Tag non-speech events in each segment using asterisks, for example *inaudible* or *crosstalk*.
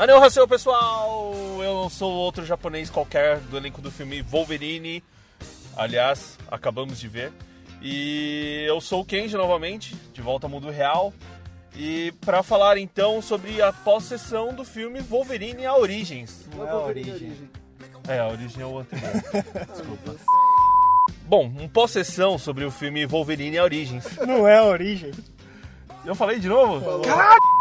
Annyeonghaseyo, pessoal! Eu sou outro japonês qualquer do elenco do filme Wolverine. Aliás, acabamos de ver. E eu sou o Kenji novamente, de volta ao mundo real. E para falar então sobre a pós-sessão do filme Wolverine a Origens. Não é a origem. É, a origem é o anterior. *laughs* Desculpa. Bom, um pós-sessão sobre o filme Wolverine a Origens. Não é a origem. Eu falei de novo? Caralho!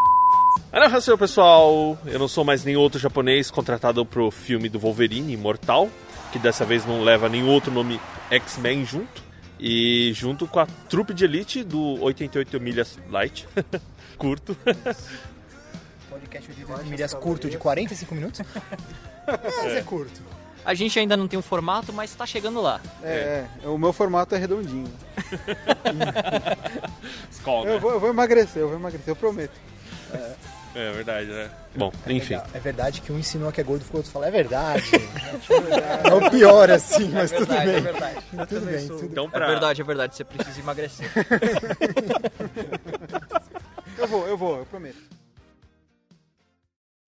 Annyeonghaseyo, pessoal! Eu não sou mais nenhum outro japonês contratado pro filme do Wolverine Imortal, que dessa vez não leva nenhum outro nome X-Men junto. E junto com a trupe de elite do 88 milhas light, *laughs* curto. Podcast de milhas curto de 45 minutos. *laughs* Mas é curto. A gente ainda não tem um formato, mas tá chegando lá. É, é, o meu formato é redondinho. *laughs* Skull, né? Eu vou, eu vou emagrecer, eu vou emagrecer, eu prometo. É verdade, né? Bom, enfim. Legal. É verdade que um ensinou que é gordo, ficou outro fala, é verdade. *laughs* é o pior assim, mas tudo verdade, bem. é verdade. Tudo bem, tudo bem. Então, É pra... verdade, é verdade. Você precisa emagrecer. *laughs* Eu vou, eu vou, eu prometo.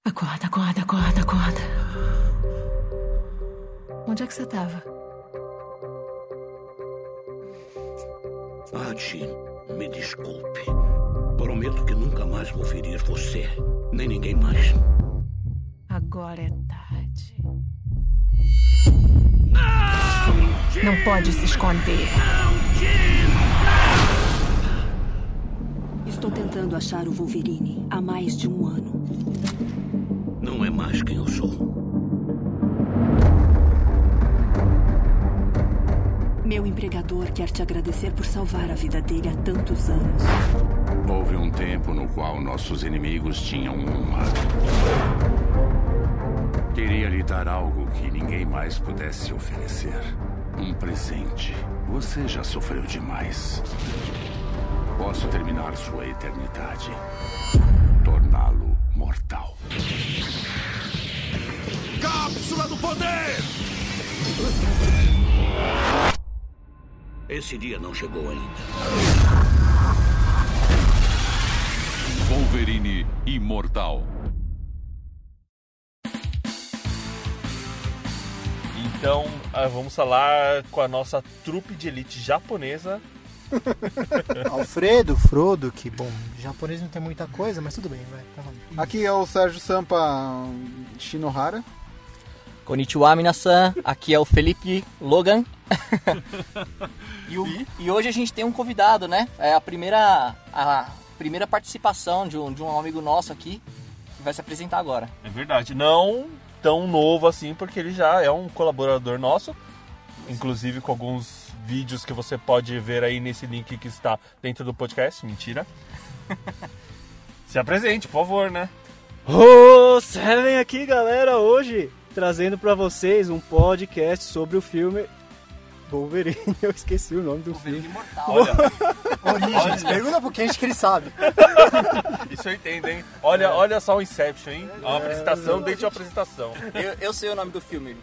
Acorda, acorda, acorda, acorda. Onde é que você tava? Adi, me desculpe. Prometo que nunca mais vou ferir você, nem ninguém mais. Agora é tarde. Não pode se esconder. Estou tentando achar o Wolverine há mais de um ano. Não é mais quem eu sou. Meu empregador quer te agradecer por salvar a vida dele há tantos anos. Houve um tempo no qual nossos inimigos tinham um lado. Queria lhe dar algo que ninguém mais pudesse oferecer. Um presente. Você já sofreu demais. Posso terminar sua eternidade. Torná-lo mortal. Cápsula do poder! Esse dia não chegou ainda. Wolverine Imortal. Então, ah, vamos falar com a nossa trupe de elite japonesa. *laughs* Alfredo, Frodo, que bom, japonês não tem muita coisa, mas tudo bem, vai. Tá. Aqui é o Sérgio Sampa Shinohara. Konnichiwa, minasan. Aqui é o Felipe Logan. *laughs* e, o- e hoje a gente tem um convidado, né? É a primeira, a primeira participação de um, de um amigo nosso aqui, que vai se apresentar agora. É verdade. Não tão novo assim, porque ele já é um colaborador nosso. Inclusive com alguns vídeos que você pode ver aí nesse link que está dentro do podcast. Mentira. *laughs* Se apresente, por favor, né? Ô, Seven aqui, galera, hoje trazendo pra vocês um podcast sobre o filme Wolverine. *laughs* Eu esqueci o nome do filme. Imortal. Olha, Origens, pergunta pro Kenji que ele sabe. *laughs* isso eu entendo, hein? Olha, olha só o Inception, hein? Uma apresentação dentro de uma apresentação. Eu, eu sei o nome do filme.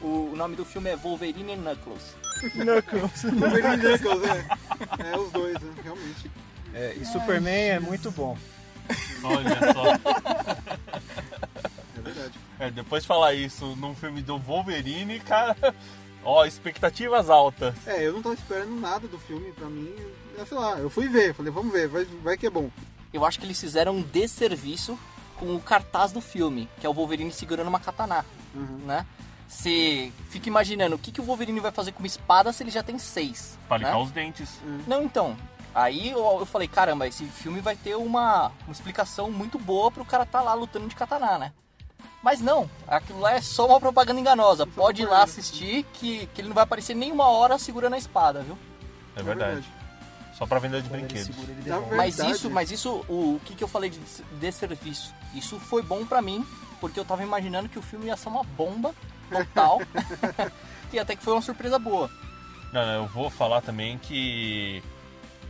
O, o nome do filme é Wolverine and Knuckles. *laughs* Wolverine Knuckles, é. É os dois, né? realmente. É, e Superman é muito bom. Olha só. É verdade. É, depois de falar isso num filme do Wolverine, cara. Ó, expectativas altas. É, eu não tava esperando nada do filme, pra mim, é, sei lá, eu fui ver, falei, vamos ver, vai, vai que é bom. Eu acho que eles fizeram um desserviço com o cartaz do filme, que é o Wolverine segurando uma katana, né? Você fica imaginando o que, que o Wolverine vai fazer com uma espada se ele já tem seis. Pra né? limpar os dentes. Não, então. Aí eu, eu falei, caramba, esse filme vai ter uma, uma explicação muito boa pro cara tá lá lutando de katana, né? Mas não, aquilo lá é só uma propaganda enganosa. Pode ir lá assistir que, que ele não vai aparecer nenhuma hora segurando a espada, viu? É verdade. Só pra venda de Quando ele brinquedos. segura, ele Na devolve. Mas isso, mas isso, o, o que, que eu falei de desserviço? Isso foi bom pra mim, porque eu tava imaginando que o filme ia ser uma bomba total. *laughs* e até que foi uma surpresa boa. Não, não, eu vou falar também que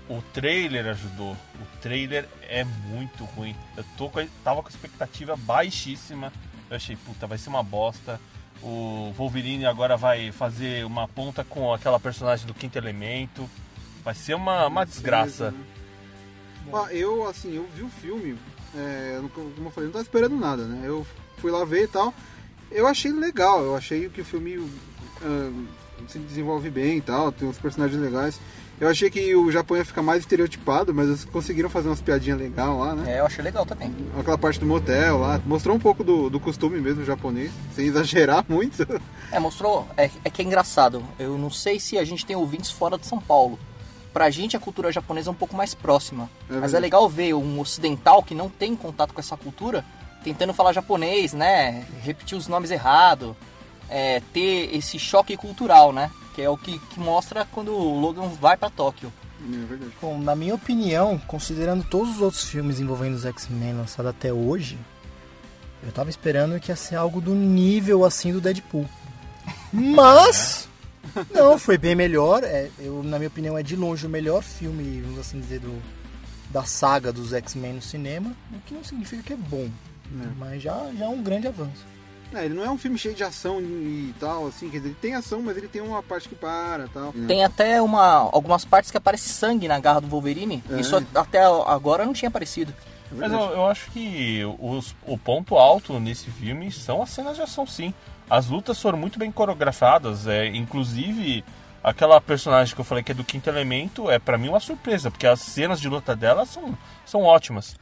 o trailer ajudou. O trailer é muito ruim. Eu tô com, a- tava com a expectativa baixíssima. Eu achei, puta, vai ser uma bosta. O Wolverine agora vai fazer uma ponta com aquela personagem do quinto elemento. Vai ser uma, uma desgraça. Ah, eu, assim, eu vi o filme, é, como eu falei, não tava esperando nada, né? Eu fui lá ver e tal. Eu achei legal, eu achei que o filme ah, se desenvolve bem e tal, tem uns personagens legais. Eu achei que o Japão ia ficar mais estereotipado, mas eles conseguiram fazer umas piadinhas legais lá, né? É, eu achei legal também. Aquela parte do motel lá, mostrou um pouco do, do costume mesmo japonês, sem exagerar *laughs* muito. É, mostrou. É, é que é engraçado. Eu não sei se a gente tem ouvintes fora de São Paulo. Pra gente a cultura japonesa é um pouco mais próxima. É Mas é legal ver um ocidental que não tem contato com essa cultura tentando falar japonês, né? Repetir os nomes errado. É, ter esse choque cultural, né? Que é o que, que mostra quando o Logan vai pra Tóquio. É. Bom, na minha opinião, considerando todos os outros filmes envolvendo os X-Men lançados até hoje, eu tava esperando que ia ser algo do nível assim do Deadpool. Mas *laughs* não, foi bem melhor. É, eu, na minha opinião, é de longe o melhor filme, vamos assim dizer, do, da saga dos X-Men no cinema, o que não significa que é bom. Mas já, já é um grande avanço. É, ele não é um filme cheio de ação e tal, assim, quer dizer, ele tem ação, mas ele tem uma parte que para e tal. Tem até uma, algumas partes que aparece sangue na garra do Wolverine. É. Isso até agora não tinha aparecido. Mas eu, eu acho que os- o ponto alto nesse filme são as cenas de ação, sim. As lutas foram muito bem coreografadas, é, inclusive aquela personagem que eu falei que é do quinto elemento é pra mim uma surpresa, porque as cenas de luta dela são, são ótimas.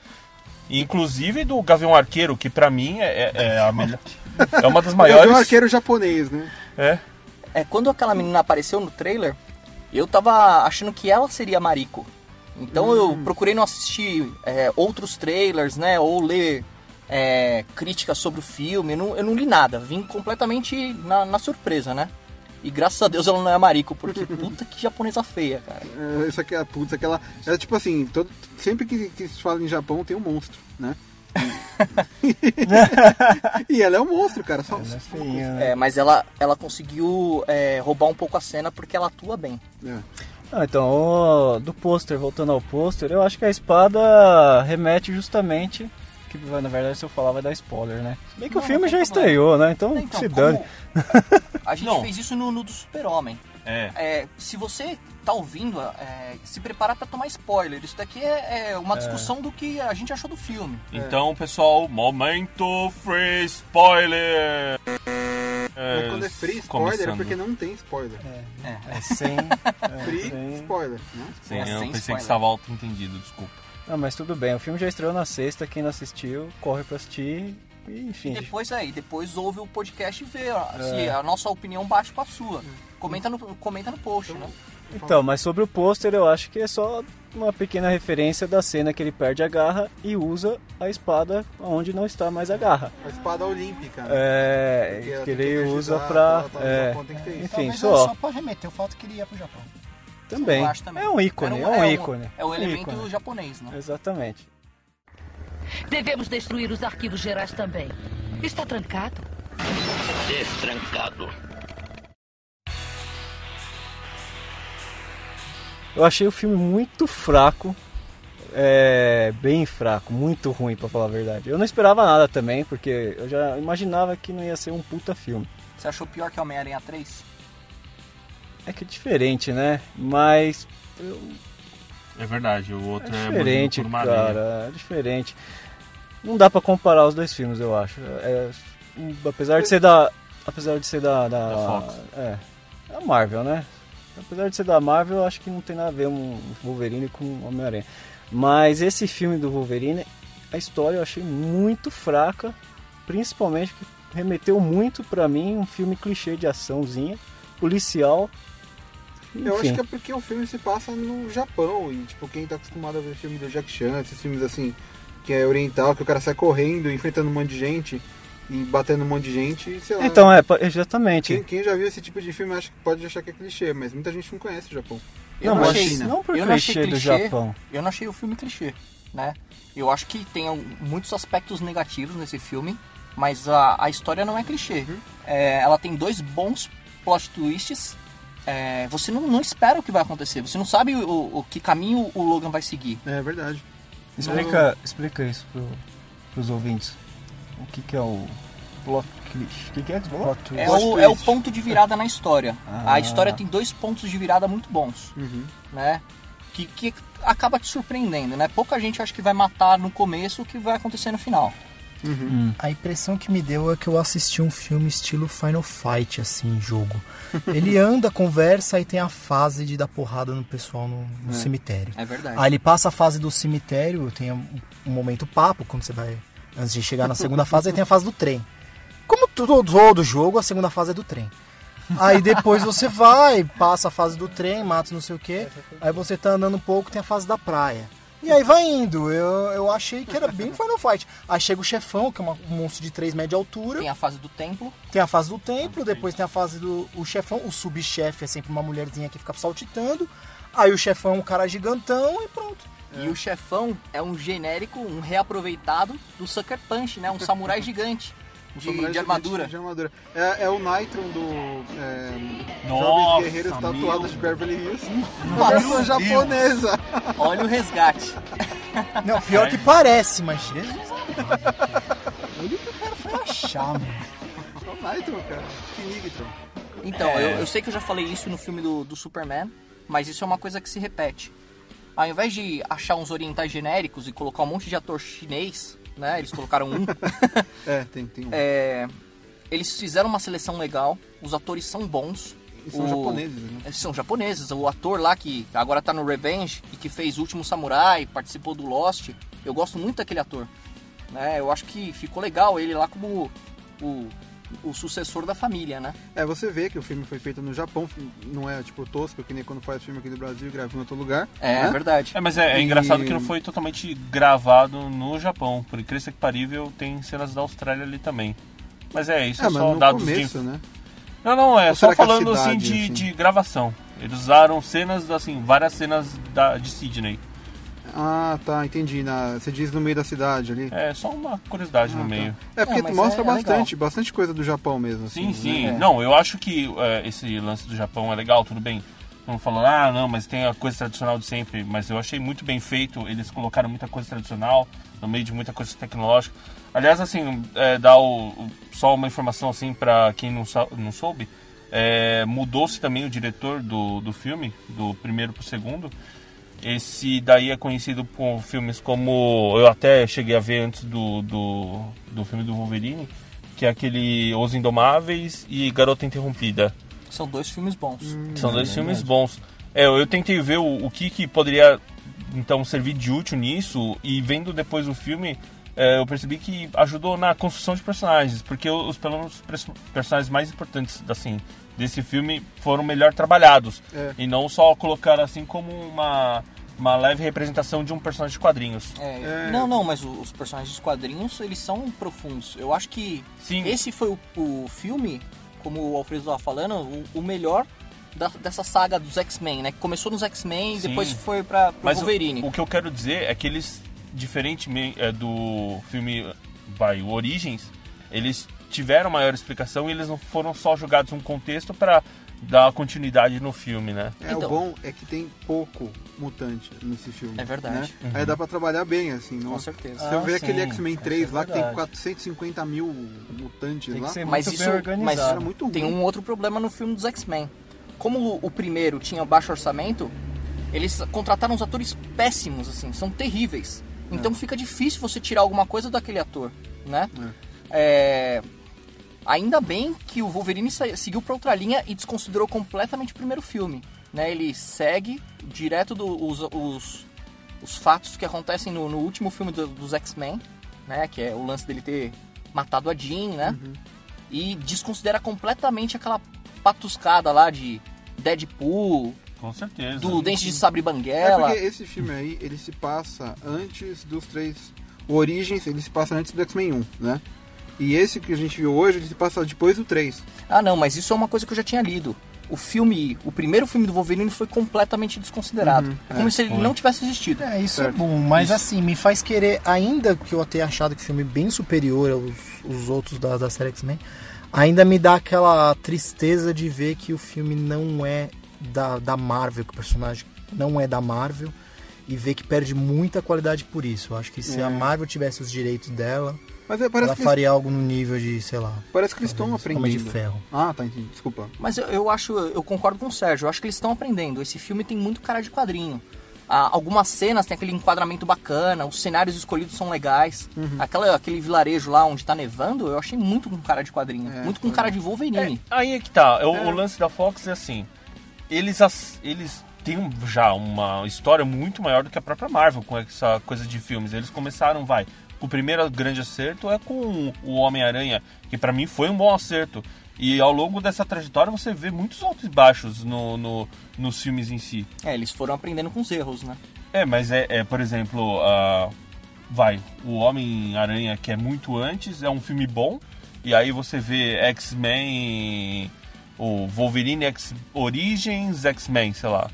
Inclusive do Gavião Arqueiro, que pra mim é, é- é a melhor. É uma das *laughs* maiores. vi um arqueiro japonês, né? É. É, quando aquela menina apareceu no trailer, eu tava achando que ela seria a Mariko. Então eu procurei não assistir é, outros trailers, né? Ou ler é, críticas sobre o filme. Eu não, eu não li nada. Vim completamente na, na surpresa, né? E graças a Deus ela não é a Mariko, porque puta que japonesa feia, cara. É, Isso aqui é putz, aquela. É tipo assim, todo, sempre que, que se fala em Japão tem um monstro, né? e *laughs* ela é um monstro, cara. Só, É, mas ela, ela conseguiu é, roubar um pouco a cena porque ela atua bem. Ah, então, o- do pôster, voltando ao pôster, eu acho que a espada remete justamente. Que na verdade, se eu falar, vai dar spoiler, né? Se bem que Não, o filme já estreou, né? Então, Então, se como dane. *laughs* A gente Não. fez isso no, no do Super-Homem. É. É, se você tá ouvindo, é, se preparar pra tomar spoiler. Isso daqui é, é uma discussão do que a gente achou do filme. Então, pessoal, momento free spoiler. Mas quando é free spoiler é porque não tem spoiler. É sem. *laughs* é, Free sem- spoiler, né? Sim, É, eu sem pensei spoiler. que estava auto-entendido, desculpa. Não, mas tudo bem. O filme já estreou na sexta. Quem não assistiu, corre pra assistir. E, E enfim. depois aí, depois ouve o podcast e vê ó, se a nossa opinião bate com a sua. Comenta no, comenta no post, né? Então, mas sobre o pôster, eu acho que é só uma pequena referência da cena que ele perde a garra e usa a espada onde não está mais a garra. A espada olímpica. né? É, que ele usa pra. tá, é, enfim, Talvez só. é só pra remeter o fato que ele ia pro Japão. Também. Também. É um ícone, Era é um ícone. É o Um elemento ícone. japonês, né? Exatamente. Devemos destruir os arquivos gerais também. Está trancado? Destrancado. Eu achei o filme muito fraco. É, bem fraco, muito ruim pra falar a verdade. Eu não esperava nada também, porque eu já imaginava que não ia ser um puta filme. Você achou pior que Homem-Aranha 3? É que é diferente, né? Mas É verdade, o outro é, diferente, por uma aranha. cara. É diferente. Não dá pra comparar os dois filmes, eu acho. É, apesar de ser da. Apesar de ser da. Da, Da Fox. É. Da Marvel, né? Apesar de ser da Marvel, eu acho que não tem nada a ver um Wolverine com Homem-Aranha. Mas esse filme do Wolverine, a história eu achei muito fraca. Principalmente que remeteu muito pra mim um filme clichê de açãozinha, policial. Eu acho que é porque o filme se passa no Japão e, tipo, quem tá acostumado a ver filme do Jack Chan, esses filmes assim, que é oriental, que o cara sai correndo, enfrentando um monte de gente e batendo um monte de gente, sei lá. Então, é, exatamente. Quem, quem já viu esse tipo de filme acha que pode achar que é clichê, mas muita gente não conhece o Japão. Eu não, não mas achei, não por eu não achei clichê do clichê. Japão. Eu não achei o filme clichê, né? Eu acho que tem muitos aspectos negativos nesse filme, mas a, a história não é clichê. É, ela tem dois bons plot twists. É, você não, não espera o que vai acontecer, você não sabe o, o que caminho o Logan vai seguir. É verdade. Explica, explica isso pro, pros ouvintes. O que, que é o plot twist? O que, que é você falou? É Plot o, é o twist. ponto de virada na história. Ah. A história tem dois pontos de virada muito bons, Uhum. né? que, que acaba te surpreendendo, né? Pouca gente acha que vai matar no começo o que vai acontecer no final. A impressão que me deu é que eu assisti um filme estilo Final Fight, assim, jogo. *laughs* Ele anda, conversa e tem a fase de dar porrada no pessoal no, no É. cemitério. É verdade. Aí ele passa a fase do cemitério, tem um, um momento papo, quando você vai. Antes de chegar na segunda fase, aí tem a fase do trem. Como todo, todo jogo, a segunda fase é do trem. Aí depois você vai, passa a fase do trem, mata não sei o que. Aí você tá andando um pouco, tem a fase da praia. E aí vai indo. Eu, eu achei que era bem Final Fight. Aí chega o chefão, que é uma- um monstro de 3 metros de altura. Tem a fase do templo. Tem a fase do templo, depois tem a fase do o chefão. O subchefe é sempre uma mulherzinha que fica saltitando. Aí o chefão é um cara gigantão e pronto. E o chefão é um genérico, um reaproveitado do Sucker Punch, né? Um samurai gigante de, de armadura. De armadura. É, é o Nitron do é, Nossa, Jovens Guerreiros meu Tatuados de Beverly Hills. Nossa, A versão Deus. japonesa. Olha o resgate. Não, pior que parece, mas Jesus. Olha o que o cara foi achar, mano. É o Nitron, cara. Que Nigtron. Então, É. eu, eu sei que eu já falei isso no filme do, do Superman, mas isso é uma coisa que se repete. Ao invés de achar uns orientais genéricos e colocar um monte de ator chinês, né? Eles colocaram um. *laughs* É, tem, tem um. é, eles fizeram uma seleção legal, os atores são bons. E são o- japoneses, né? Eles são japoneses. O ator lá que agora tá no Revenge e que fez O Último Samurai, participou do Lost, eu gosto muito daquele ator. Né? Eu acho que ficou legal ele lá como o, o sucessor da família, né? É, você vê que o filme foi feito no Japão, não é tipo tosco, que nem quando faz filme aqui no Brasil e grava em outro lugar. É, né? verdade. É, mas é, é E- engraçado que não foi totalmente gravado no Japão. Por incrível que parível, tem cenas da Austrália ali também. Mas é isso, É, é mas só no dados começo, de... né? Não, não, é Ou só a falando assim cidade, de, assim? de gravação. Eles usaram cenas, assim, várias cenas da, de Sydney. Ah, tá, entendi. Na, você diz no meio da cidade ali. É só uma curiosidade Ah, no tá. meio. É porque Não, mostra é- é bastante, bastante coisa do Japão mesmo. Sim, assim, sim. né? Não, eu acho que é, esse lance do Japão é legal, tudo bem. Não falando, ah, não, mas tem a coisa tradicional de sempre. Mas eu achei muito bem feito. Eles colocaram muita coisa tradicional no meio de muita coisa tecnológica. Aliás, assim, é, dá o, o- só uma informação assim para quem não, não soube. é, Mudou-se também o diretor do, do filme, do primeiro pro segundo. Esse daí é conhecido por filmes como. Eu até cheguei a ver antes do, do, do filme do Wolverine, que é aquele Os Indomáveis e Garota Interrompida. São dois filmes bons. São dois filmes bons. É, eu tentei ver o, o que, que poderia então servir de útil nisso e vendo depois o filme, é, eu percebi que ajudou na construção de personagens, porque os pelo menos os pers- personagens mais importantes assim desse filme foram melhor trabalhados É. e não só colocar assim como uma uma leve representação de um personagem de quadrinhos. É, Não, não, mas os personagens dos quadrinhos, eles são profundos. Eu acho que Sim. esse foi o, o filme, como o Alfredo estava falando, o, o melhor da- dessa saga dos X-Men, né? Que começou nos X-Men e depois foi Mas o, Wolverine. o que eu quero dizer é que eles, diferentemente é, do filme vai, o Origins, eles tiveram maior explicação e eles não foram só jogados num contexto para dar continuidade no filme, né? É, Então. o bom é que tem pouco mutante nesse filme. É verdade. né? Aí dá pra trabalhar bem, assim. Não... Com certeza. Se eu Ah, ver aquele sim. X-Men Isso 3 é lá, que tem verdade. 450 mil mutantes Tem que lá. Mas muito isso bem mas organizado. Era muito tem ruim. um outro problema no filme dos X-Men. Como o, o primeiro tinha baixo orçamento, eles contrataram uns atores péssimos, assim, são terríveis. Então fica difícil você tirar alguma coisa daquele ator, né? É, Ainda bem que o Wolverine seguiu pra outra linha e desconsiderou completamente o primeiro filme. Né? Ele segue direto do- os, os, os fatos que acontecem no, no último filme do- dos X-Men, né? Que é o lance dele ter matado a Jean, né? E desconsidera completamente aquela patuscada lá de Deadpool, Com certeza. do Dente de Sabre É Banguela. porque esse filme aí, ele se passa antes dos três... O Origins, ele se passa antes do X-Men 1, né? E esse que a gente viu hoje, ele se passa depois do 3. Ah, não, mas isso é uma coisa que eu já tinha lido. O filme, o primeiro filme do Wolverine foi completamente desconsiderado. é como se ele não tivesse existido. É, isso Certo. é bom, mas assim, me faz querer, ainda que eu tenha achado que o filme é bem superior aos os outros da, da série X-Men, ainda me dá aquela tristeza de ver que o filme não é da, da Marvel, que o personagem não é da Marvel, e ver que perde muita qualidade por isso. Eu acho que se É. a Marvel tivesse os direitos dela, Mas é, parece, ela que faria algo no nível de, sei lá, eles, parece que eles estão aprendendo. Homem de Ferro. Ah, tá, entendi. Desculpa. Mas eu, eu acho, eu concordo com o Sérgio, eu acho que eles estão aprendendo. Esse filme tem muito cara de quadrinho. Ah, algumas cenas tem aquele enquadramento bacana, os cenários escolhidos são legais. Uhum. Aquela, aquele vilarejo lá onde tá nevando, eu achei muito com cara de quadrinho. É, muito com cara de Wolverine. Aí é que tá. O, o lance da Fox é assim. Eles, as- eles têm um- já uma história muito maior do que a própria Marvel com essa coisa de filmes. Eles começaram, vai. O primeiro grande acerto é com o Homem-Aranha, que pra mim foi um bom acerto. E ao longo dessa trajetória você vê muitos altos e baixos no, no- nos filmes em si. É, eles foram aprendendo com os erros, né? É, mas é, é, por exemplo, ah, vai, o Homem-Aranha, que é muito antes, é um filme bom, e aí você vê X-Men, o Wolverine X Origins X-Men, sei lá,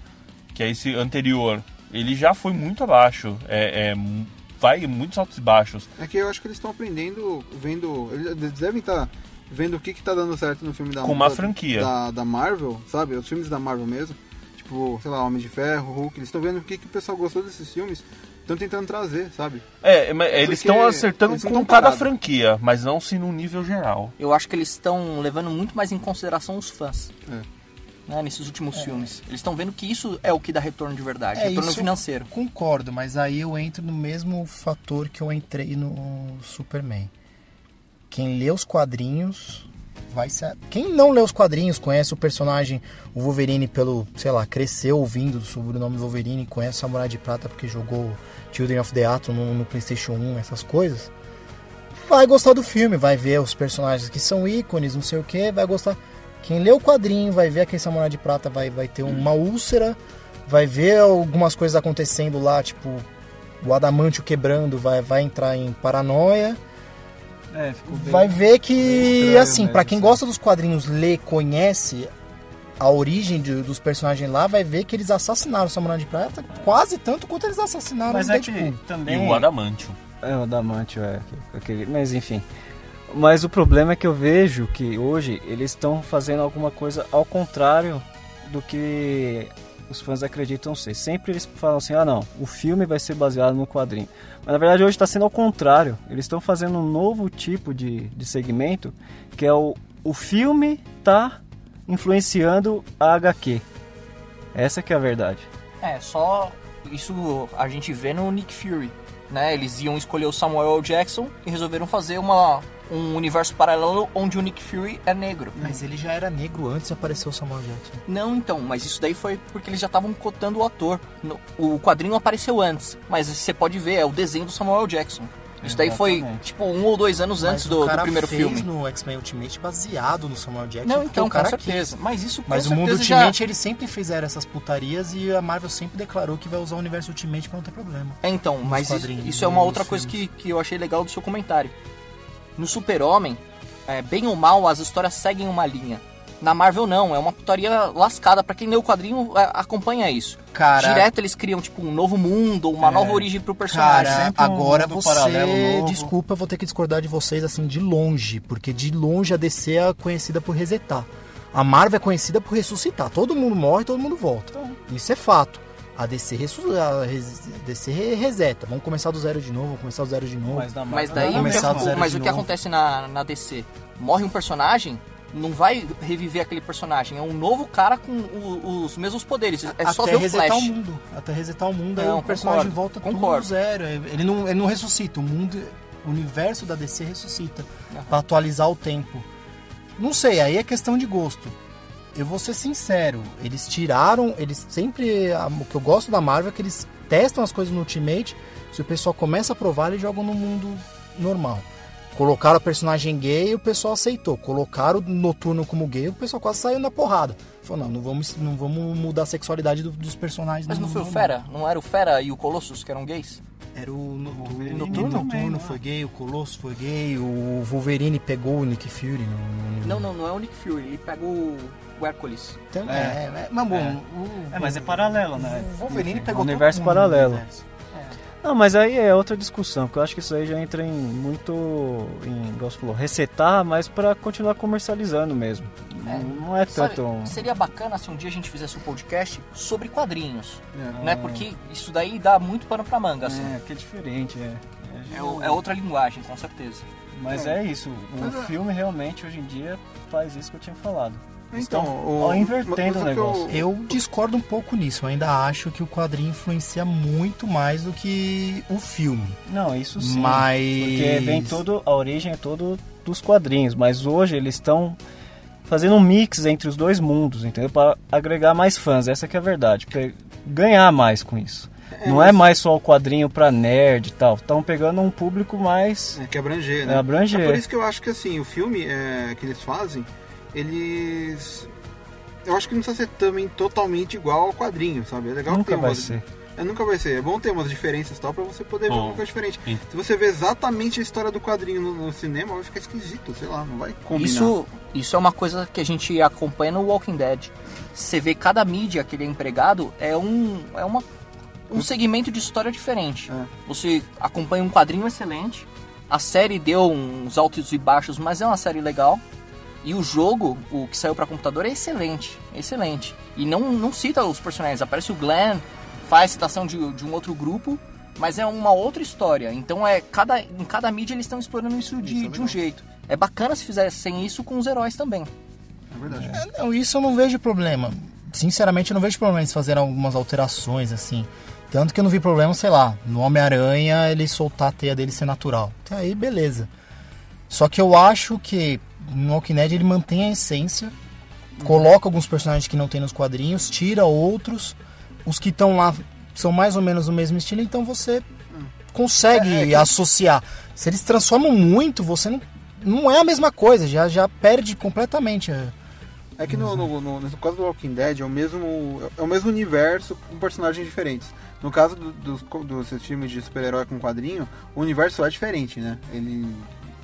que é esse anterior. Ele já foi muito abaixo, é, é, vai em muitos altos e baixos. É que eu acho que eles estão aprendendo, vendo. Eles devem estar vendo o que, que tá dando certo no filme da Com uma da- franquia. Da, da Marvel, sabe? Os filmes da Marvel mesmo. Tipo, sei lá, Homem de Ferro, Hulk. Eles estão vendo o que, que o pessoal gostou desses filmes. Estão tentando trazer, sabe? É, mas eles Porque estão acertando eles com cada franquia, mas não se no nível geral. Eu acho que eles estão levando muito mais em consideração os fãs. É. Né, nesses últimos filmes. Eles estão vendo que isso é o que dá retorno de verdade, É, retorno isso- financeiro. Concordo, mas aí eu entro no mesmo fator que eu entrei no Superman. Quem lê os quadrinhos vai ser. Quem não lê os quadrinhos, conhece o personagem, o Wolverine, pelo, sei lá, cresceu ouvindo sobre o nome Wolverine, conhece o Samurai de Prata porque jogou Children of the Atom no, no PlayStation 1, essas coisas. Vai gostar do filme, vai ver os personagens que são ícones, não sei o que, vai gostar. Quem lê o quadrinho vai ver aquele Samurai de Prata, vai, vai ter uma úlcera, vai ver algumas coisas acontecendo lá, tipo o adamantio quebrando, vai, vai entrar em paranoia. É, ficou bem- Vai ver que, estranho assim, pra quem assim. gosta dos quadrinhos, lê, conhece a origem de- dos personagens lá, vai ver que eles assassinaram o Samurai de Prata quase tanto quanto eles assassinaram Mas o é Deadpool. que E também... o Adamantio. É, o Adamantio, é. Aquele, mas enfim. Mas o problema é que eu vejo que hoje eles estão fazendo alguma coisa ao contrário do que os fãs acreditam ser. Sempre eles falam assim, ah não, o filme vai ser baseado no quadrinho. Mas na verdade hoje está sendo ao contrário. Eles estão fazendo um novo tipo de, de segmento, que é o, o filme tá influenciando a HQ. Essa que é a verdade. É, só isso a gente vê no Nick Fury, né? Eles iam escolher o Samuel. Jackson e resolveram fazer uma, um universo paralelo onde o Nick Fury é negro. Mas ele já era negro antes de aparecer o Samuel Jackson. Não, então, mas isso daí foi porque eles já estavam cotando o ator. O quadrinho apareceu antes, mas você pode ver, é o desenho do Samuel. Jackson. Isso daí foi Exatamente. tipo um ou dois anos antes Mas do, o do cara primeiro fez filme. no X-Men Ultimate baseado no Samuel Jackson. Não, então, o cara com quis. certeza. Mas isso com Mas o mundo já... Ultimate eles sempre fizeram essas putarias e a Marvel sempre declarou que vai usar o universo Ultimate pra não ter problema. É, então, mas isso, isso é uma outra coisa filmes. que, que eu achei legal do seu comentário. No Super-Homem, é, bem ou mal, as histórias seguem uma linha. Na Marvel não, é uma putaria lascada. Pra quem lê o quadrinho, é, acompanha isso. Cara, Direto eles criam, tipo, um novo mundo, uma É. nova origem pro personagem. Cara, sempre um agora mundo você. paralelo novo. Desculpa, eu vou ter que discordar de vocês assim de longe, porque de longe a DC é conhecida por resetar. A Marvel é conhecida por ressuscitar. Todo mundo morre, todo mundo volta. Isso é fato. A DC, ressu- a DC re- reseta. Vamos começar do zero de novo, vamos começar do zero de novo. Mas, daí, não o que, é começar do zero mas de o que novo. acontece na, na DC? Morre um personagem, não vai reviver aquele personagem. É um novo cara com o- os mesmos poderes. É só até ver o resetar Flash. o mundo. Até resetar o mundo, aí Não, o personagem concordo, volta concordo. tudo do zero. Ele não, ele não ressuscita. O mundo, o universo da DC ressuscita. Aham. Pra atualizar o tempo. Não sei, aí é questão de gosto. Eu vou ser sincero, eles tiraram, eles sempre. O que eu gosto da Marvel é que eles testam as coisas no Ultimate. Se o pessoal começa a provar, eles jogam no mundo normal. Colocaram o personagem gay e o pessoal aceitou. Colocaram o Noturno como gay o pessoal quase saiu na porrada. Falou, não, não vamos, não vamos mudar a sexualidade do- dos personagens. Mas no não foi o Fera? Não era o Fera e o Colossus que eram gays? Era o Noturno. Noturno O Noturno também, né? foi gay, o Colosso foi gay, o Wolverine pegou o Nick Fury. No, no- Não, não, não é o Nick Fury. Ele pega o, o Hércules. Então, É. é, é, mas bom, É. o- É, mas é paralelo, né? O Wolverine Enfim, pegou um universo todo mundo no paralelo. universo. Não, mas aí é outra discussão, porque eu acho que isso aí já entra em muito, em, igual você falou, resetar, mas pra continuar comercializando mesmo. É. Não é Sabe, tanto... um- seria bacana se um dia a gente fizesse um podcast sobre quadrinhos, É. né? Porque isso daí dá muito pano pra manga, assim. É, que é diferente, é. É, o- é outra linguagem, com certeza. Mas é isso, o filme realmente hoje em dia faz isso que eu tinha falado. Então, ó, invertendo o o que eu- negócio. Eu discordo um pouco nisso. Eu ainda acho que o quadrinho influencia muito mais do que o filme. Não, isso sim. Mas. Porque vem todo, a origem é todo dos quadrinhos, mas hoje eles estão fazendo um mix entre os dois mundos, entendeu? Para agregar mais fãs, essa que é a verdade, ganhar mais com isso. Não é mais só o quadrinho pra nerd e tal, estão pegando um público mais É, que abranger, né? É, abranger. É por isso que eu acho que assim, o filme é, que eles fazem, eles. Eu acho que não precisa ser também totalmente igual ao quadrinho, sabe? É legal nunca ter vai umas- ser. É, nunca vai ser. É bom ter umas diferenças tal pra você poder ver Bom, uma coisa diferente. ent- Se você vê exatamente a história do quadrinho no, no cinema, vai ficar esquisito, sei lá, não vai combinar. Isso, isso é uma coisa que a gente acompanha no Walking Dead. Você vê cada mídia que ele é empregado é um, é uma, um segmento de história diferente. É. Você acompanha um quadrinho excelente, a série deu uns altos e baixos, mas é uma série legal. E o jogo, o que saiu para computador, é excelente, é excelente. E não, não cita os personagens, aparece o Glenn, faz citação de, de um outro grupo, mas é uma outra história. Então é cada, em cada mídia eles estão explorando isso de, Isso é de um jeito. É bacana se fizessem isso com os heróis também. É verdade. É, Não, isso eu não vejo problema. Sinceramente, eu não vejo problema eles fazerem algumas alterações, assim. Tanto que eu não vi problema, sei lá, no Homem-Aranha ele soltar a teia dele ser natural. Até aí, beleza. Só que eu acho que no Walking Dead ele mantém a essência, coloca alguns personagens que não tem nos quadrinhos, tira outros. Os que estão lá são mais ou menos o mesmo estilo, então você consegue É, é que- associar. Se eles transformam muito, você não, não é a mesma coisa, já, já perde completamente. a- É que no, no, no, no caso do Walking Dead é o mesmo, é o mesmo universo com personagens diferentes. No caso do- dos, dos filmes de super-herói com quadrinho, o universo é diferente, né? Ele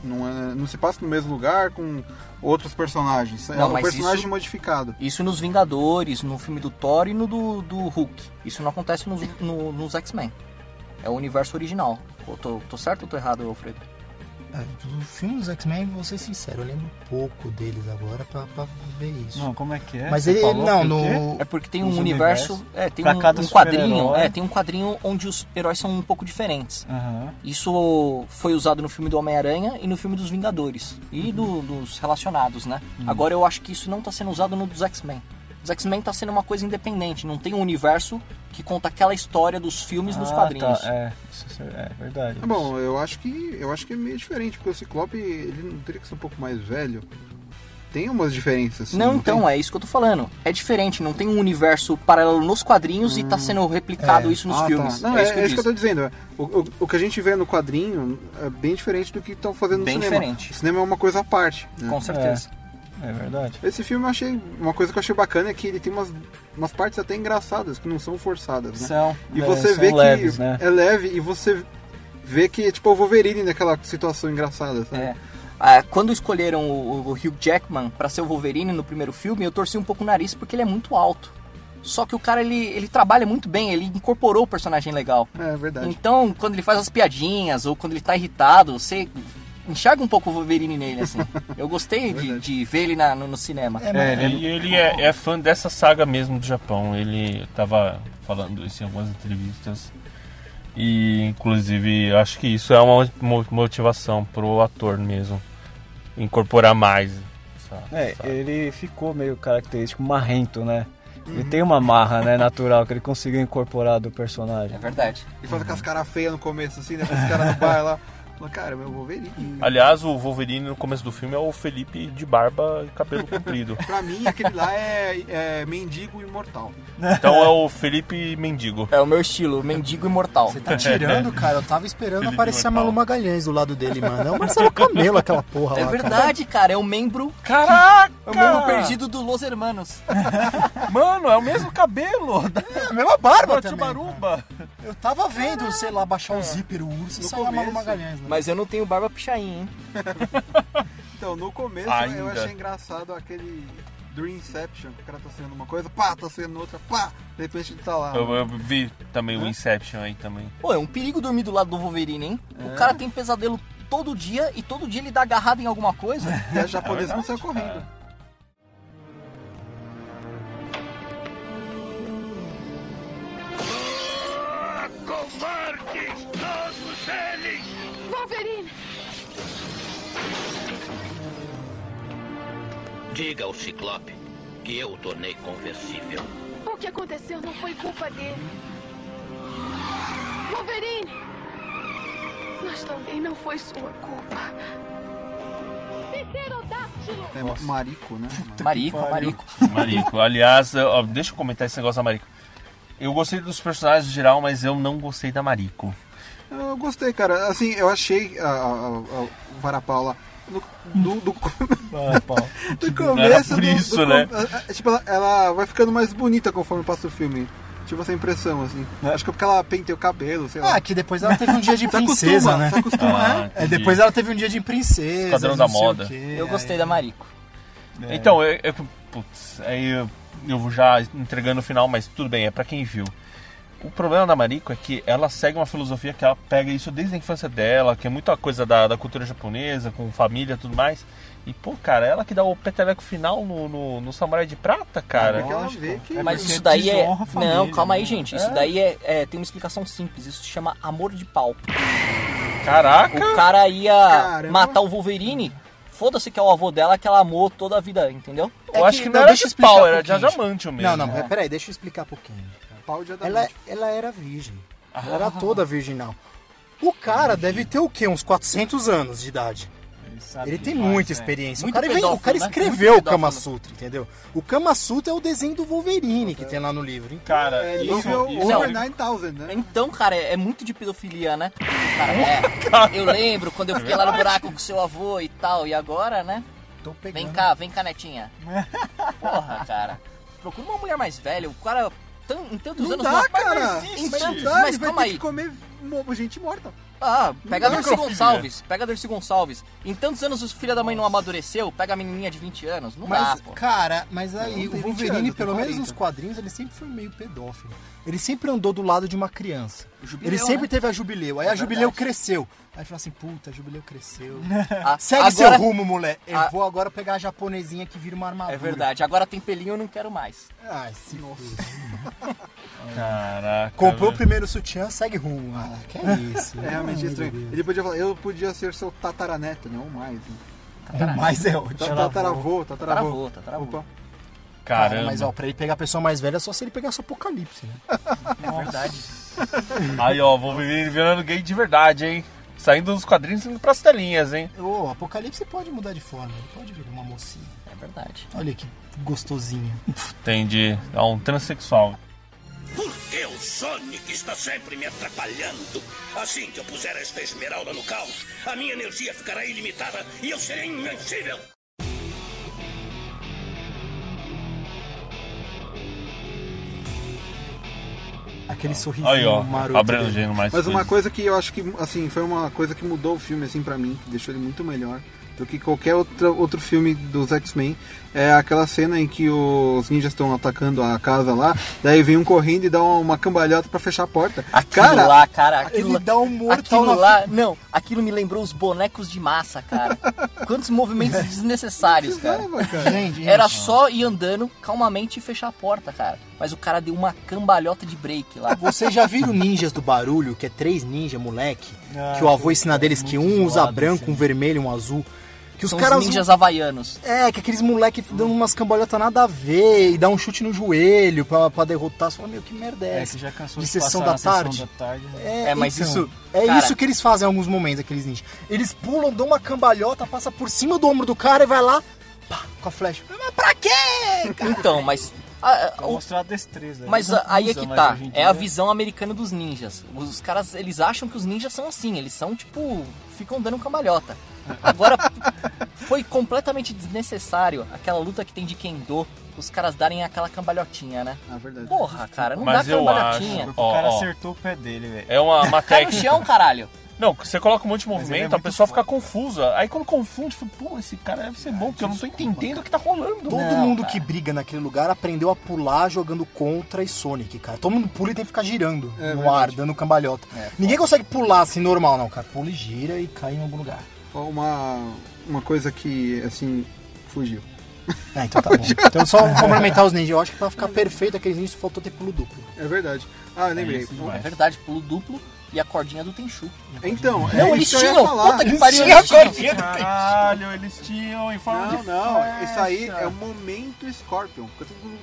não, é, não se passa no mesmo lugar com outros personagens. é Não, um mas personagem isso- modificado. Isso nos Vingadores, no filme do Thor e no do, do Hulk. Isso não acontece nos, no- nos X-Men. É o universo original. Eu tô, tô certo ou tô errado, Alfredo? É, O filme dos X-Men, vou ser sincero, eu lembro pouco deles agora pra, pra ver isso. Não, como é que é? Mas Você ele, não, no... É porque tem um universo. universos. É, tem Pra um, cada um quadrinho. É, tem um quadrinho onde os heróis são um pouco diferentes. Aham. Isso foi usado no filme do Homem-Aranha e no filme dos Vingadores. E do- dos relacionados, né? Uhum. Agora eu acho que isso não tá sendo usado no dos X-Men. Os X-Men tá sendo uma coisa independente, não tem um universo que conta aquela história dos filmes nos Ah, quadrinhos. tá, é, isso é verdade. Tá bom, eu acho que eu acho que é meio diferente, porque o Ciclope ele não teria que ser um pouco mais velho. Tem umas diferenças. assim, Não, então, tem? é isso que eu tô falando. É diferente, não tem um universo paralelo nos quadrinhos e tá sendo replicado É. isso nos Ah, filmes. Tá. Não, é, é, isso que eu é isso que eu tô dizendo. é. O, o, o que a gente vê no quadrinho é bem diferente do que estão fazendo no Bem cinema. diferente. O cinema é uma coisa à parte. né? Com certeza. É verdade. Esse filme eu achei. Uma coisa que eu achei bacana é que ele tem umas, umas partes até engraçadas, que não são forçadas, né? São. E É, você vê leves, que né? é leve e você vê que é tipo o Wolverine naquela situação engraçada, sabe? É. Ah, quando escolheram o, o Hugh Jackman pra ser o Wolverine no primeiro filme, eu torci um pouco o nariz porque ele é muito alto. Só que o cara, ele, ele trabalha muito bem, ele incorporou o personagem legal. É, verdade. Então, quando ele faz as piadinhas ou quando ele tá irritado, você enxerga um pouco o Wolverine nele, assim. Eu gostei de, de ver ele na- no, no cinema. É, É, e ele é, é fã dessa saga mesmo do Japão. Ele tava falando isso em algumas entrevistas. E inclusive acho que isso é uma mo- motivação pro ator mesmo. Incorporar mais. essa- É, essa- ele ficou meio característico, marrento, né? Ele tem uma marra, né, natural que ele conseguiu incorporar do personagem. É verdade. E faz aquelas caras feias no começo, assim, né? Os caras no bar lá. *laughs* Cara, meu Wolverine. Aliás, o Wolverine no começo do filme é o Felipe de barba e cabelo comprido. *laughs* Pra mim, aquele lá é, é mendigo imortal. Então é o Felipe Mendigo. É o meu estilo, mendigo imortal. Você tá tirando, *laughs* cara. Eu tava esperando Felipe aparecer a Mortal. Malu Magalhães do lado dele, mano. É o Marcelo Camelo, aquela porra É lá. verdade, cara, é o membro. Caraca! É o membro perdido do Los Hermanos. *laughs* Mano, é o mesmo cabelo. É a mesma barba também. Eu tava vendo, sei lá, baixar o zíper, o urso e sair a Malu Magalhães. Né? Mas eu não tenho barba pichain, hein? *laughs* Então, no começo Ainda. eu achei engraçado aquele Dreamception, que o cara tá sendo uma coisa, pá, tá sendo outra, pá, de repente ele tá lá. Eu, eu vi também o Inception aí também. Pô, é um perigo dormir do lado do Wolverine, hein? É. O cara tem pesadelo todo dia e todo dia ele dá agarrado em alguma coisa. *laughs* E a japonesa É não saiu correndo. cara. Covardes, todos eles! Wolverine! Diga ao Ciclope que eu o tornei conversível. O que aconteceu não foi culpa dele. Wolverine! Mas também não foi sua culpa. É Marico, né? *laughs* Marico, Marico. Marico. Aliás, ó, deixa eu comentar esse negócio da Marico. Eu gostei dos personagens em geral, mas eu não gostei da Marico. Eu gostei, cara. Assim, eu achei a, a, a, o Varapaula *laughs* do, do, do, do começo. Era isso, do- né? é, Tipo, ela, ela vai ficando mais bonita conforme passa o filme. Tive essa impressão, assim. Acho que é porque ela penteia o cabelo, sei lá. Ah, que depois ela teve um dia de *laughs* princesa, acostuma, né? se acostuma, Ah, é. É, depois ela teve um dia de princesa. Esquadrão da moda. quê. Eu gostei da Marico. Então, eu, eu, putz, aí eu, eu vou já entregando o final, mas tudo bem, é pra quem viu. O problema da Mariko é que ela segue uma filosofia que ela pega isso desde a infância dela, que é muita coisa da, da cultura japonesa, com família e tudo mais. E, pô, cara, ela que dá o peteleco final no, no, no Samurai de Prata, cara. Porque ela vê que... Mas isso daí é. família, Não, calma aí, né? gente. Isso daí é, é- tem uma explicação simples. Isso se chama amor de pau. Caraca! O cara ia Caramba. matar o Wolverine. Foda-se que é o avô dela que ela amou toda a vida, entendeu? Eu É acho que- que não, não era de pau, era de adamantio mesmo. Não, não, peraí, deixa eu explicar um pouquinho. Pau de Ela, ela era virgem. Ela era toda virginal. O cara deve ter o quê? Uns 400 anos de idade. sabe Ele que tem faz, muita né? experiência. Muito o cara, vem- o pedófilo, cara né? escreveu o Kama pedófilo. Sutra, entendeu? O Kama Sutra é o desenho do Wolverine que tem lá no livro. Então, Cara, É isso, nível isso- Não. over 9000, né? Então, cara, é, é muito de pedofilia, né? Cara, *laughs* é. Eu lembro quando eu fiquei lá no buraco com seu avô e tal, e agora, né? tô pegando. Vem cá, vem cá, netinha. *laughs* Porra, cara. Procura uma mulher mais velha. O cara, em tantos Não anos. dá, não- cara. Mas tantos, não dá, mas calma ter aí. que comer gente morta. Ah, pega a Não, Dercy necrofilia. Gonçalves. Pega a Dercy Gonçalves. Em tantos anos o filho da mãe não amadureceu, pega a menininha de 20 anos. Não dá, Mas, pô. cara, mas aí o 20 Wolverine, anos, pelo menos 40. nos quadrinhos, ele sempre foi meio pedófilo. Ele sempre andou do lado de uma criança. Jubileu, ele sempre né? teve a Jubileu. Aí É a Jubileu verdade. cresceu. Aí falou assim, puta, a Jubileu cresceu. *laughs* Ah, Segue agora- seu rumo, moleque. Eu Ah. vou agora pegar a japonesinha que vira uma armadura. É verdade. Agora tem pelinho, eu não quero mais. Ai, se. *laughs* Caraca. Comprou o primeiro sutiã, segue rumo. Ah, que é *laughs* isso. É realmente estranho. Ele podia falar, eu podia ser seu tataraneto, não mais. Né? Mas é ótimo. Tataravô, tataravô. Tataravô, tataravô. Opa. Cara, Caramba. mas ó, pra ele pegar a pessoa mais velha, só se ele pegasse o apocalipse, né? É verdade. *laughs* Aí, ó, vou virando gay de verdade, hein? Saindo dos quadrinhos e indo pras telinhas, hein? O apocalipse pode mudar de forma, ele pode virar uma mocinha. É verdade. Olha que gostosinho. Entendi. É um transexual. Por que o Sonic está sempre me atrapalhando? Assim que eu puser esta esmeralda no caos, a minha energia ficará ilimitada e eu serei invencível. Aquele sorrisinho Aí, ó, maroto. abrindo dele. mais Mas uma coisa que eu acho que, assim, foi uma coisa que mudou o filme, assim, pra mim, que deixou ele muito melhor do que qualquer outra, outro filme dos X-Men, é aquela cena em que os ninjas estão atacando a casa lá, *laughs* daí vem um correndo e dá uma cambalhota pra fechar a porta. Aquilo Cara, lá, cara, aquilo Ele lá- dá um mortal Aquilo lá, não, aquilo me lembrou os bonecos de massa, cara. Quantos movimentos *laughs* desnecessários, cara. Caramba, cara. Era só ir andando calmamente e fechar a porta, cara. Mas o cara deu uma cambalhota de break lá. Vocês já viram Ninjas do Barulho, que é três ninjas, moleque? Ah, que o avô ensina é deles que um usa branco, esse um vermelho, um azul. Que os São caras. os ninjas havaianos. É, que aqueles moleque dando umas cambalhotas nada a ver e dá um chute no joelho pra, pra derrotar. Você fala, meu, que merda é É, essa? que já cansou de de, sessão da na sessão tarde. da tarde. né? É, É, mas então, isso- É cara- isso que eles fazem em alguns momentos, aqueles ninjas. Eles pulam, dão uma cambalhota, passa por cima do ombro do cara e vai lá, pá, com a flecha. Mas pra quê? cara? Então, mas. a- Pra o- mostrar a destreza. Mas a- aí é que tá. É a visão americana dos ninjas. Os caras, eles acham que os ninjas são assim. Eles são, tipo, ficam dando cambalhota. Agora, foi completamente desnecessário aquela luta que tem de Kendo. Os caras darem aquela cambalhotinha, né? Ah, verdade. Porra, cara, não Mas dá eu cambalhotinha. acho- O cara Ó, ó. acertou o pé dele, velho. É uma, uma Cai no técnica. chão, caralho. Não, você coloca um monte de é movimento, a muito pessoa foda. fica confusa. Aí quando confunde, fala, pô, esse cara deve ser bom, porque eu não tô entendendo o que tá rolando. Todo Não, mundo cara. que briga naquele lugar aprendeu a pular jogando contra e Sonic, cara. Todo mundo pula e tem que ficar girando É no verdade. ar, dando cambalhota. É, Ninguém consegue pular assim normal, não, cara. Pula e gira e cai em algum lugar. Uma, uma coisa que, assim, fugiu. Ah, então tá bom. *laughs* Então só complementar os ninjas. Eu acho que pra ficar perfeito aqueles ninjas faltou ter pulo duplo. É verdade. Ah, eu lembrei. É verdade, pulo duplo e a cordinha do Tenchu. Então, é Não, eles tinham, puta que pariu, eles tinham. cordinha. Caralho, eles tinham em forma Não, de não, flecha. isso aí é o momento Scorpion.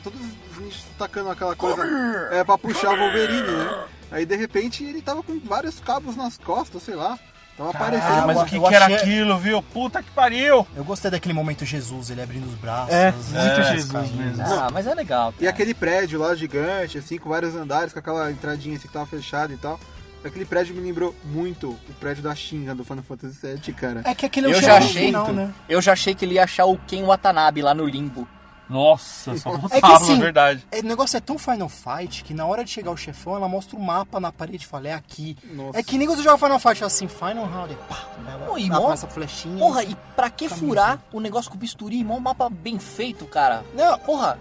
Todos os ninjas tacando aquela coisa é, pra puxar o Wolverine, né? Aí de repente ele tava com vários cabos nas costas, sei lá. Tava aparecendo. Ah, mas eu- o que, eu que era achei- aquilo, viu? Puta que pariu! Eu gostei daquele momento Jesus, ele abrindo os braços. É, as- muito as Jesus caindo. mesmo. Ah, mas é legal. E aquele prédio lá gigante, assim, com vários andares, com aquela entradinha assim que tava fechada e tal. Aquele prédio me lembrou muito o prédio da Shinra do Final Fantasy VII, cara. É que aquele é Eu chefe já achei, final, né? eu já achei que ele ia achar o Ken Watanabe lá no limbo. Nossa, só faltava, É que assim, na verdade. é, o negócio é tão Final Fight que na hora de chegar o chefão, ela mostra o mapa na parede e fala, é aqui. Nossa. É que nem quando você joga Final Fight, fala assim, Final Round, pá, ela, Pô, e ela mó- essa flechinha. Porra, e pra que Camisa. furar o negócio com bisturi? Mó mapa bem feito, cara. Não, Porra,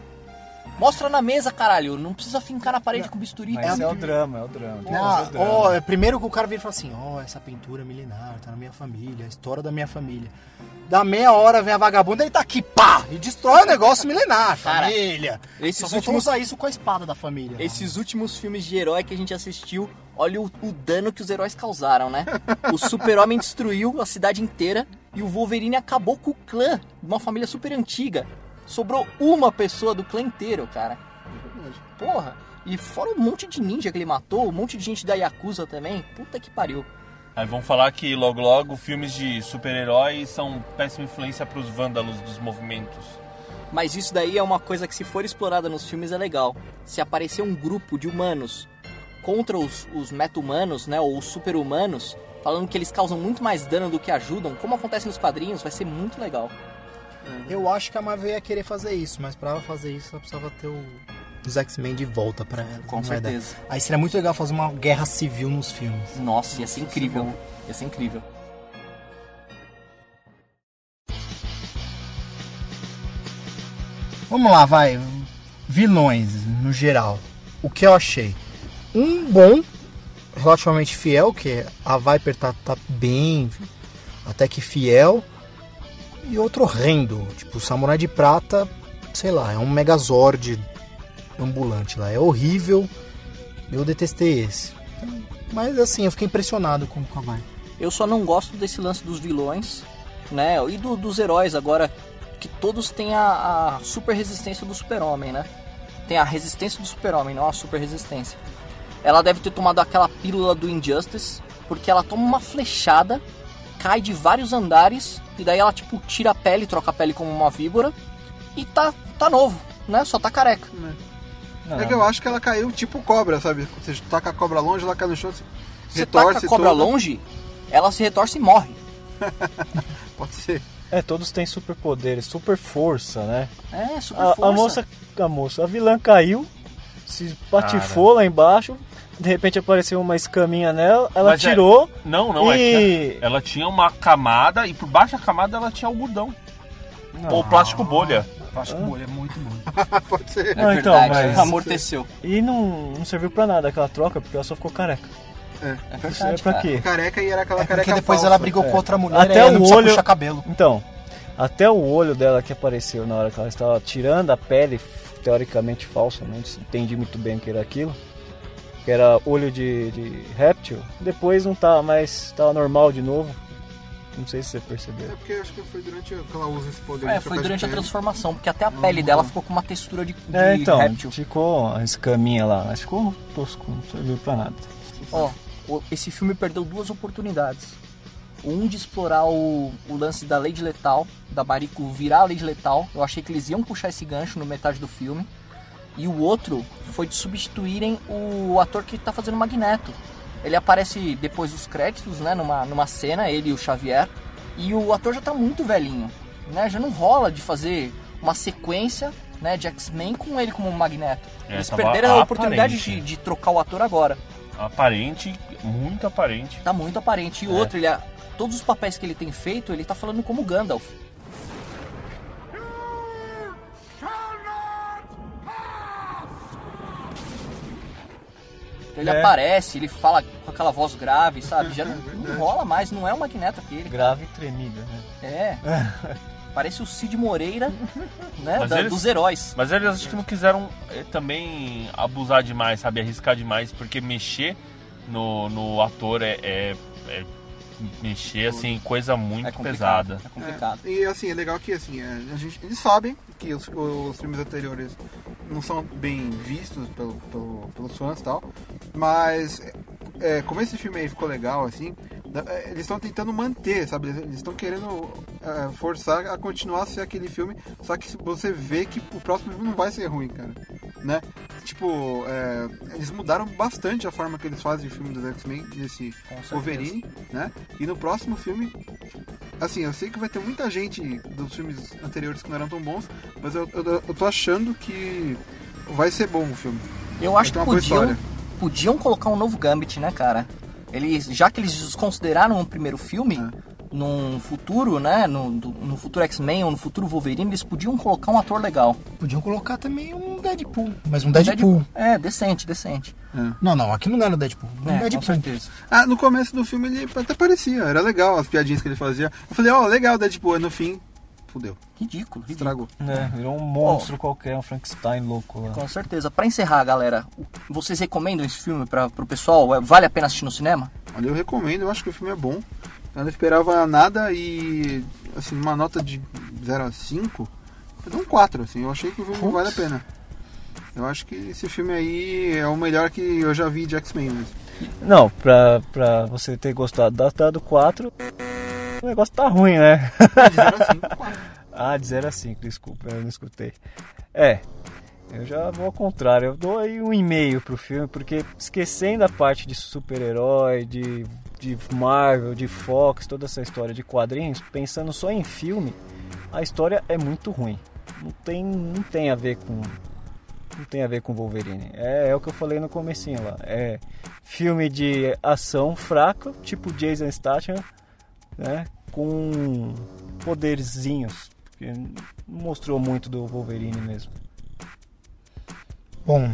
mostra na mesa, caralho. Não precisa fincar na parede com bisturi. Mas É é o drama, é o drama. Não, é o drama. é, primeiro que o cara vira e fala assim, ó, essa pintura milenar, tá na minha família, a história da minha família. Da meia hora vem a vagabunda, ele tá aqui, pá, e destrói o negócio milenar, *laughs* Cara, família. esses Só últimos- usar isso com a espada da família. Esses últimos filmes de herói que a gente assistiu, olha o, o dano que os heróis causaram, né? O *laughs* super-homem destruiu a cidade inteira e o Wolverine acabou com o clã de uma família super antiga. Sobrou uma pessoa do clã inteiro, cara. Porra. E fora um monte de ninja que ele matou, um monte de gente da Yakuza também. Puta que pariu. Aí vão falar que logo logo filmes de super-heróis são péssima influência pros vândalos dos movimentos. Mas isso daí é uma coisa que se for explorada nos filmes é legal. Se aparecer um grupo de humanos contra os, os meta-humanos, né, ou os super-humanos, falando que eles causam muito mais dano do que ajudam, como acontece nos quadrinhos, vai ser muito legal. Eu acho que a Marvel ia querer fazer isso, mas pra ela fazer isso, ela precisava ter o, os X-Men de volta pra ela. Com dar. certeza. Aí seria muito legal fazer uma guerra civil nos filmes. Nossa, ia ser incrível. Ia ser incrível. Vamos lá, vai. Vilões, no geral. O que eu achei? Um bom, relativamente fiel, que a Viper tá, tá bem, até que fiel. E outro horrendo, tipo, o Samurai de Prata, sei lá, é um Megazord ambulante lá. É horrível. Eu detestei esse. Mas assim, eu fiquei impressionado com, a Viper. Eu só não gosto desse lance dos vilões, né? E do- dos heróis agora, que todos têm a, a super resistência do super-homem, né? Tem a resistência do super-homem, não a super resistência. Ela deve ter tomado aquela pílula do Injustice, porque ela toma uma flechada, cai de vários andares, e daí ela, tipo, tira a pele, troca a pele como uma víbora, e tá, tá novo, né? Só tá careca. É que eu acho que ela caiu tipo cobra, sabe? Você taca a cobra longe, ela cai no chão, se Você taca a cobra toda. longe, ela se retorce e morre. *laughs* Pode ser. É, todos têm superpoderes, super força, né? É, super A, força. a moça, a moça, a vilã caiu, se patifou lá embaixo, de repente apareceu uma escaminha nela, ela Mas é- tirou Não, não, é e... que ela tinha uma camada e por baixo da camada ela tinha algodão. Ou plástico bolha. Plástico bolha é muito bom. *laughs* Pode ser. Não, É então, verdade, mas- amorteceu. E não, não serviu pra nada aquela troca, porque ela só ficou careca. É é verdade, pra quê? Careca e era aquela É porque careca depois falsa. ela brigou É. com outra mulher Até e o não olho- puxar cabelo. Então, até o olho dela que apareceu na hora que ela estava tirando a pele, teoricamente falsa, não entendi muito bem o que era aquilo. Que era olho de, de réptil. Depois não tá mais. tava normal de novo. Não sei se você É percebeu. porque eu acho que foi durante que ela usa esse poder. É, foi durante a pele. transformação, porque até a pele dela ficou com uma textura de, de É, então, réptil. ficou a escaminha lá, mas ficou tosco, não serviu pra nada. Ó, o- esse filme perdeu duas oportunidades. Um de explorar o, o lance da Lady Letal, da Mariko virar a Lady Letal. Eu achei que eles iam puxar esse gancho no metade do filme. E o outro foi de substituírem o ator que tá fazendo o Magneto. Ele aparece depois dos créditos, né, numa, numa cena, ele e o Xavier. E o ator já tá muito velhinho, né? Já não rola de fazer uma sequência, né, de X-Men com ele como Magneto. É, Eles perderam a oportunidade de, de trocar o ator agora. Aparente, muito aparente. Tá muito aparente. E É. outro, ele, é- todos os papéis que ele tem feito, ele tá falando como Gandalf. Ele É. aparece, ele fala com aquela voz grave, sabe? Já não, não rola mais, não é o Magneto aquele. Grave e tremida, né? É. *laughs* Parece o Cid Moreira, né? Da- eles- dos heróis. Mas eles acho que não quiseram eh, também abusar demais, sabe? Arriscar demais, porque mexer no, no ator é, é- é mexer, assim, coisa muito É pesada. É complicado. E assim, é legal que assim, é, a gente, eles sabem que os, os filmes anteriores não são bem vistos pelo, pelo- pelos fãs e tal, mas é, como esse filme aí ficou legal, assim, é, eles estão tentando manter, sabe? Eles estão querendo é, forçar a continuar a ser aquele filme, só que você vê que o próximo filme não vai ser ruim, cara, né? Tipo, é, eles mudaram bastante a forma que eles fazem o filme dos X-Men nesse. Wolverine, né? E no próximo filme, assim, eu sei que vai ter muita gente dos filmes anteriores que não eram tão bons, mas eu, eu, eu tô achando que vai ser bom o filme. Eu acho que podiam. Podiam colocar um novo Gambit, né, cara? Eles, já que eles desconsideraram o primeiro filme, É. num futuro, né? No, do- no futuro X-Men ou no futuro Wolverine, eles podiam colocar um ator legal. Podiam colocar também um Deadpool. Mas um Deadpool. É, decente, decente. Não, não, aqui não era Deadpool. Um É, com Deadpool. certeza. Ah, no começo do filme ele até parecia, era legal as piadinhas que ele fazia. Eu falei, ó, legal, Deadpool, e no fim, fudeu. Ridículo, ridículo. Estragou. É, virou um monstro qualquer, um Frankenstein louco lá. Com certeza. Pra encerrar, galera, vocês recomendam esse filme para pro pessoal? É, Vale a pena assistir no cinema? Olha, eu recomendo, eu acho que o filme é bom. Eu não esperava nada e, assim, uma nota de 0 a 5, eu dou um 4, assim. Eu achei que o filme vale a pena. Eu acho que esse filme aí é o melhor que eu já vi de X-Men mesmo. Não, pra, pra você ter gostado da dado 4, o negócio tá ruim, né? De 0 a 5, 4. ah, de 0 a 5, *laughs* desculpa, eu não escutei. É, eu já vou ao contrário, eu dou aí um e-mail pro filme, porque esquecendo a parte de super-herói, de, de Marvel, de Fox, toda essa história de quadrinhos, pensando só em filme, a história é muito ruim. Não tem, não tem a ver com não tem a ver com Wolverine. É, é o que eu falei no comecinho lá. É filme de ação fraco, tipo Jason Statham, né? Com poderzinhos. Não mostrou muito do Wolverine mesmo. Bom,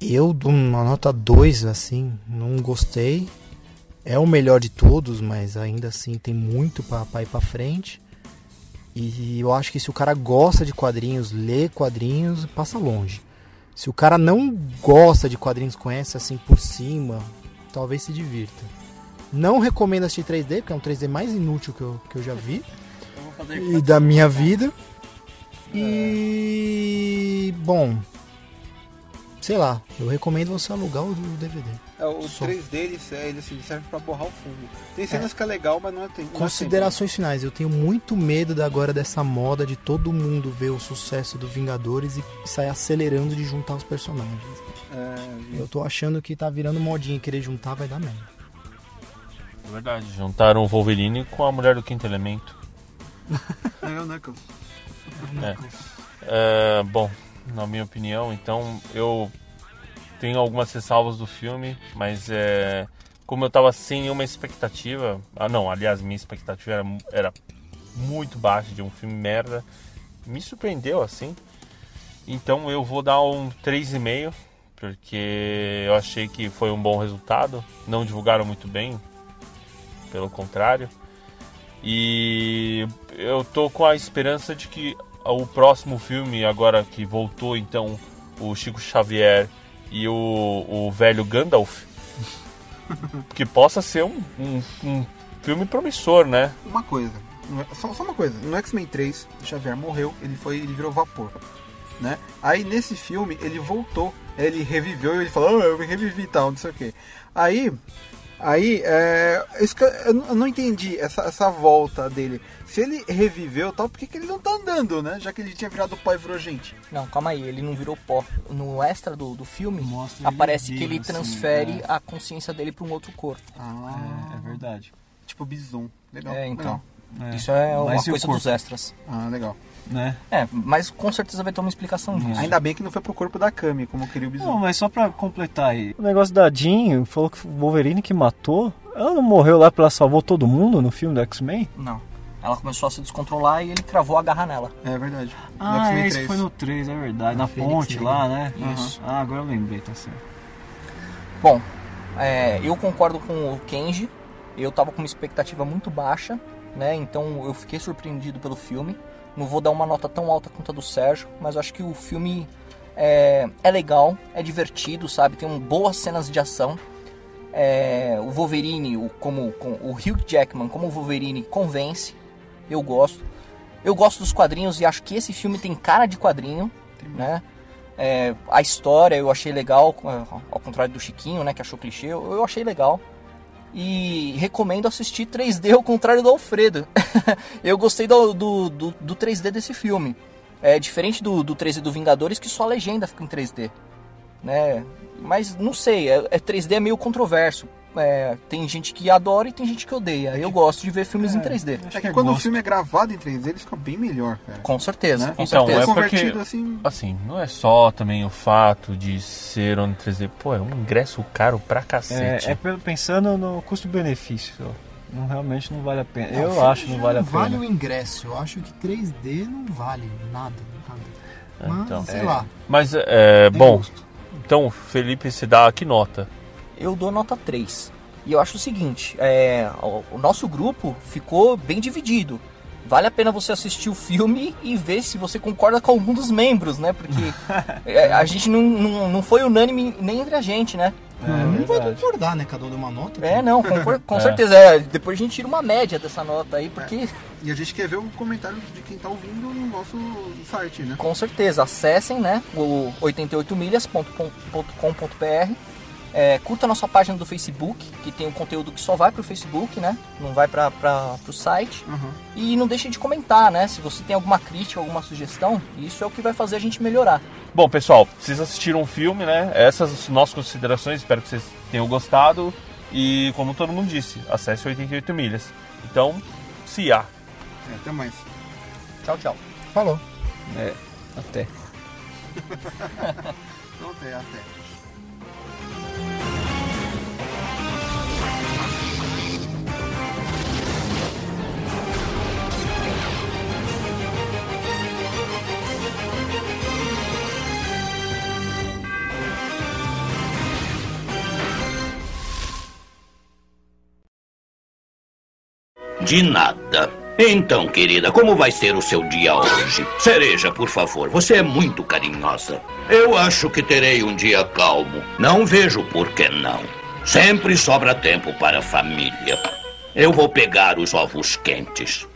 eu dou uma nota 2, assim, não gostei. É o melhor de todos, mas ainda assim tem muito pra ir pra frente. E eu acho que se o cara gosta de quadrinhos, lê quadrinhos, passa longe. Se o cara não gosta de quadrinhos, conhece assim por cima, talvez se divirta. Não recomendo assistir 3D, porque é um 3D mais inútil que eu, que eu já vi. E da minha vida. E. Bom. Sei lá, eu recomendo você alugar o DVD. É, o Só. 3D ele, ele, ele serve pra borrar o fundo. Tem cenas que é legal, mas não é tempo. Considerações finais. Eu tenho muito medo da- agora dessa moda de todo mundo ver o sucesso do Vingadores e sair acelerando de juntar os personagens. É, Eu tô achando que tá virando modinha querer juntar vai dar merda. É verdade, juntaram o Wolverine com a mulher do quinto elemento. *laughs* é o Knuckles. É. É, bom, na minha opinião, então eu tenho algumas ressalvas do filme, mas é, como eu tava sem nenhuma expectativa, ah não, aliás, minha expectativa era, era muito baixa de um filme merda, me surpreendeu assim. Então eu vou dar um 3,5, porque eu achei que foi um bom resultado. Não divulgaram muito bem, pelo contrário. E eu tô com a esperança de que o próximo filme, agora que voltou então o Chico Xavier e o, o velho Gandalf, *laughs* que possa ser um, um, um filme promissor, né? Uma coisa, é- só, só uma coisa. No X-Men 3, o Xavier morreu, ele foi, ele virou vapor, né? Aí nesse filme ele voltou, ele reviveu e ele falou, "Ah, eu revivi e tal, não sei o que. Aí, aí, é, isso que eu, eu não- entendi essa, essa volta dele. Se ele reviveu tal, por que, que ele não tá andando, né? Já que ele tinha virado pó e virou gente. Não, calma aí, ele não virou pó. No extra do, do filme, Mostra ele aparece que vivo, ele assim, transfere é. a consciência dele para um outro corpo. Ah, É, verdade. tipo bison. Legal. É, então. legal. Isso é uma Mas coisa dos extras. Ah, legal. Né? É, mas com certeza vai ter uma explicação disso. Ainda bem que não foi pro corpo da Kami, como queria o bison. Não, mas só pra completar aí. O negócio da Jean falou que o Wolverine que matou. Ela não morreu lá porque ela salvou todo mundo no filme do X-Men? Não. Ela começou a se descontrolar e ele cravou a garra nela. É verdade. No Ah, X-Men é, isso 3. foi no 3, é verdade. Na Fênix ponte lá, né? Isso. Ah, agora eu lembrei, tá certo. Bom, é, eu concordo com o Kenji. Eu tava com uma expectativa muito baixa. né? Então eu fiquei surpreendido pelo filme. Não vou dar uma nota tão alta quanto a do Sérgio, mas acho que o filme é, é legal, é divertido, sabe? Tem um, boas cenas de ação. É, o Wolverine, o, como, com, o Hugh Jackman como Wolverine convence. Eu gosto. Eu gosto dos quadrinhos e acho que esse filme tem cara de quadrinho, né? É, a história eu achei legal, ao contrário do Chiquinho, né, que achou clichê, eu achei legal. E recomendo assistir 3D ao contrário do Alfredo. *laughs* eu gostei do, do, do, do, 3D desse filme. É diferente do, do 3D do Vingadores, que só a legenda fica em 3D. Né? Mas não sei, é, é 3D é meio controverso. É, tem gente que adora e tem gente que odeia. Eu gosto de ver filmes é, em 3D. É que, quando o filme é gravado em 3D, ele fica bem melhor, cara. Com certeza. Né? Com então, certeza. é porque, assim... assim, não é só também o fato de ser on 3D. Pô, é um ingresso caro pra cacete. É, é pensando no custo-benefício. Não, realmente não vale a pena. Não, eu acho que não vale a pena. vale o ingresso. Eu acho que 3D não vale nada. nada. Mas, então, sei lá. Mas, é, bom, gosto. então, Felipe, se dá que nota? Eu dou nota 3. E eu acho o seguinte, é, o, nosso grupo ficou bem dividido. Vale a pena você assistir o filme e ver se você concorda com algum dos membros, né? Porque *laughs* é, a gente não, não, não foi unânime nem entre a gente, né? É, não vai concordar, né? Cada um deu uma nota. É, não, *laughs* com, com é. certeza. É, depois a gente tira uma média dessa nota aí, porque. É. E a gente quer ver o comentário de quem tá ouvindo no nosso site, né? Com certeza. Acessem, né? O 88milhas.com.br é, curta a nossa página do Facebook, que tem um conteúdo que só vai pro Facebook, né? Não vai para pro site. Uhum. E não deixe de comentar, né? Se você tem alguma crítica, alguma sugestão, isso é o que vai fazer a gente melhorar. Bom, pessoal, vocês assistiram o filme, né? Essas nossas considerações, espero que vocês tenham gostado. E como todo mundo disse, acesse 88 milhas. Então, se há. É, até mais. Tchau, tchau. Falou. É, até. *laughs* então até, até. De nada. Então, querida, como vai ser o seu dia hoje? Cereja, por favor, você é muito carinhosa. Eu acho que terei um dia calmo. Não vejo por que não. Sempre sobra tempo para a família. Eu vou pegar os ovos quentes.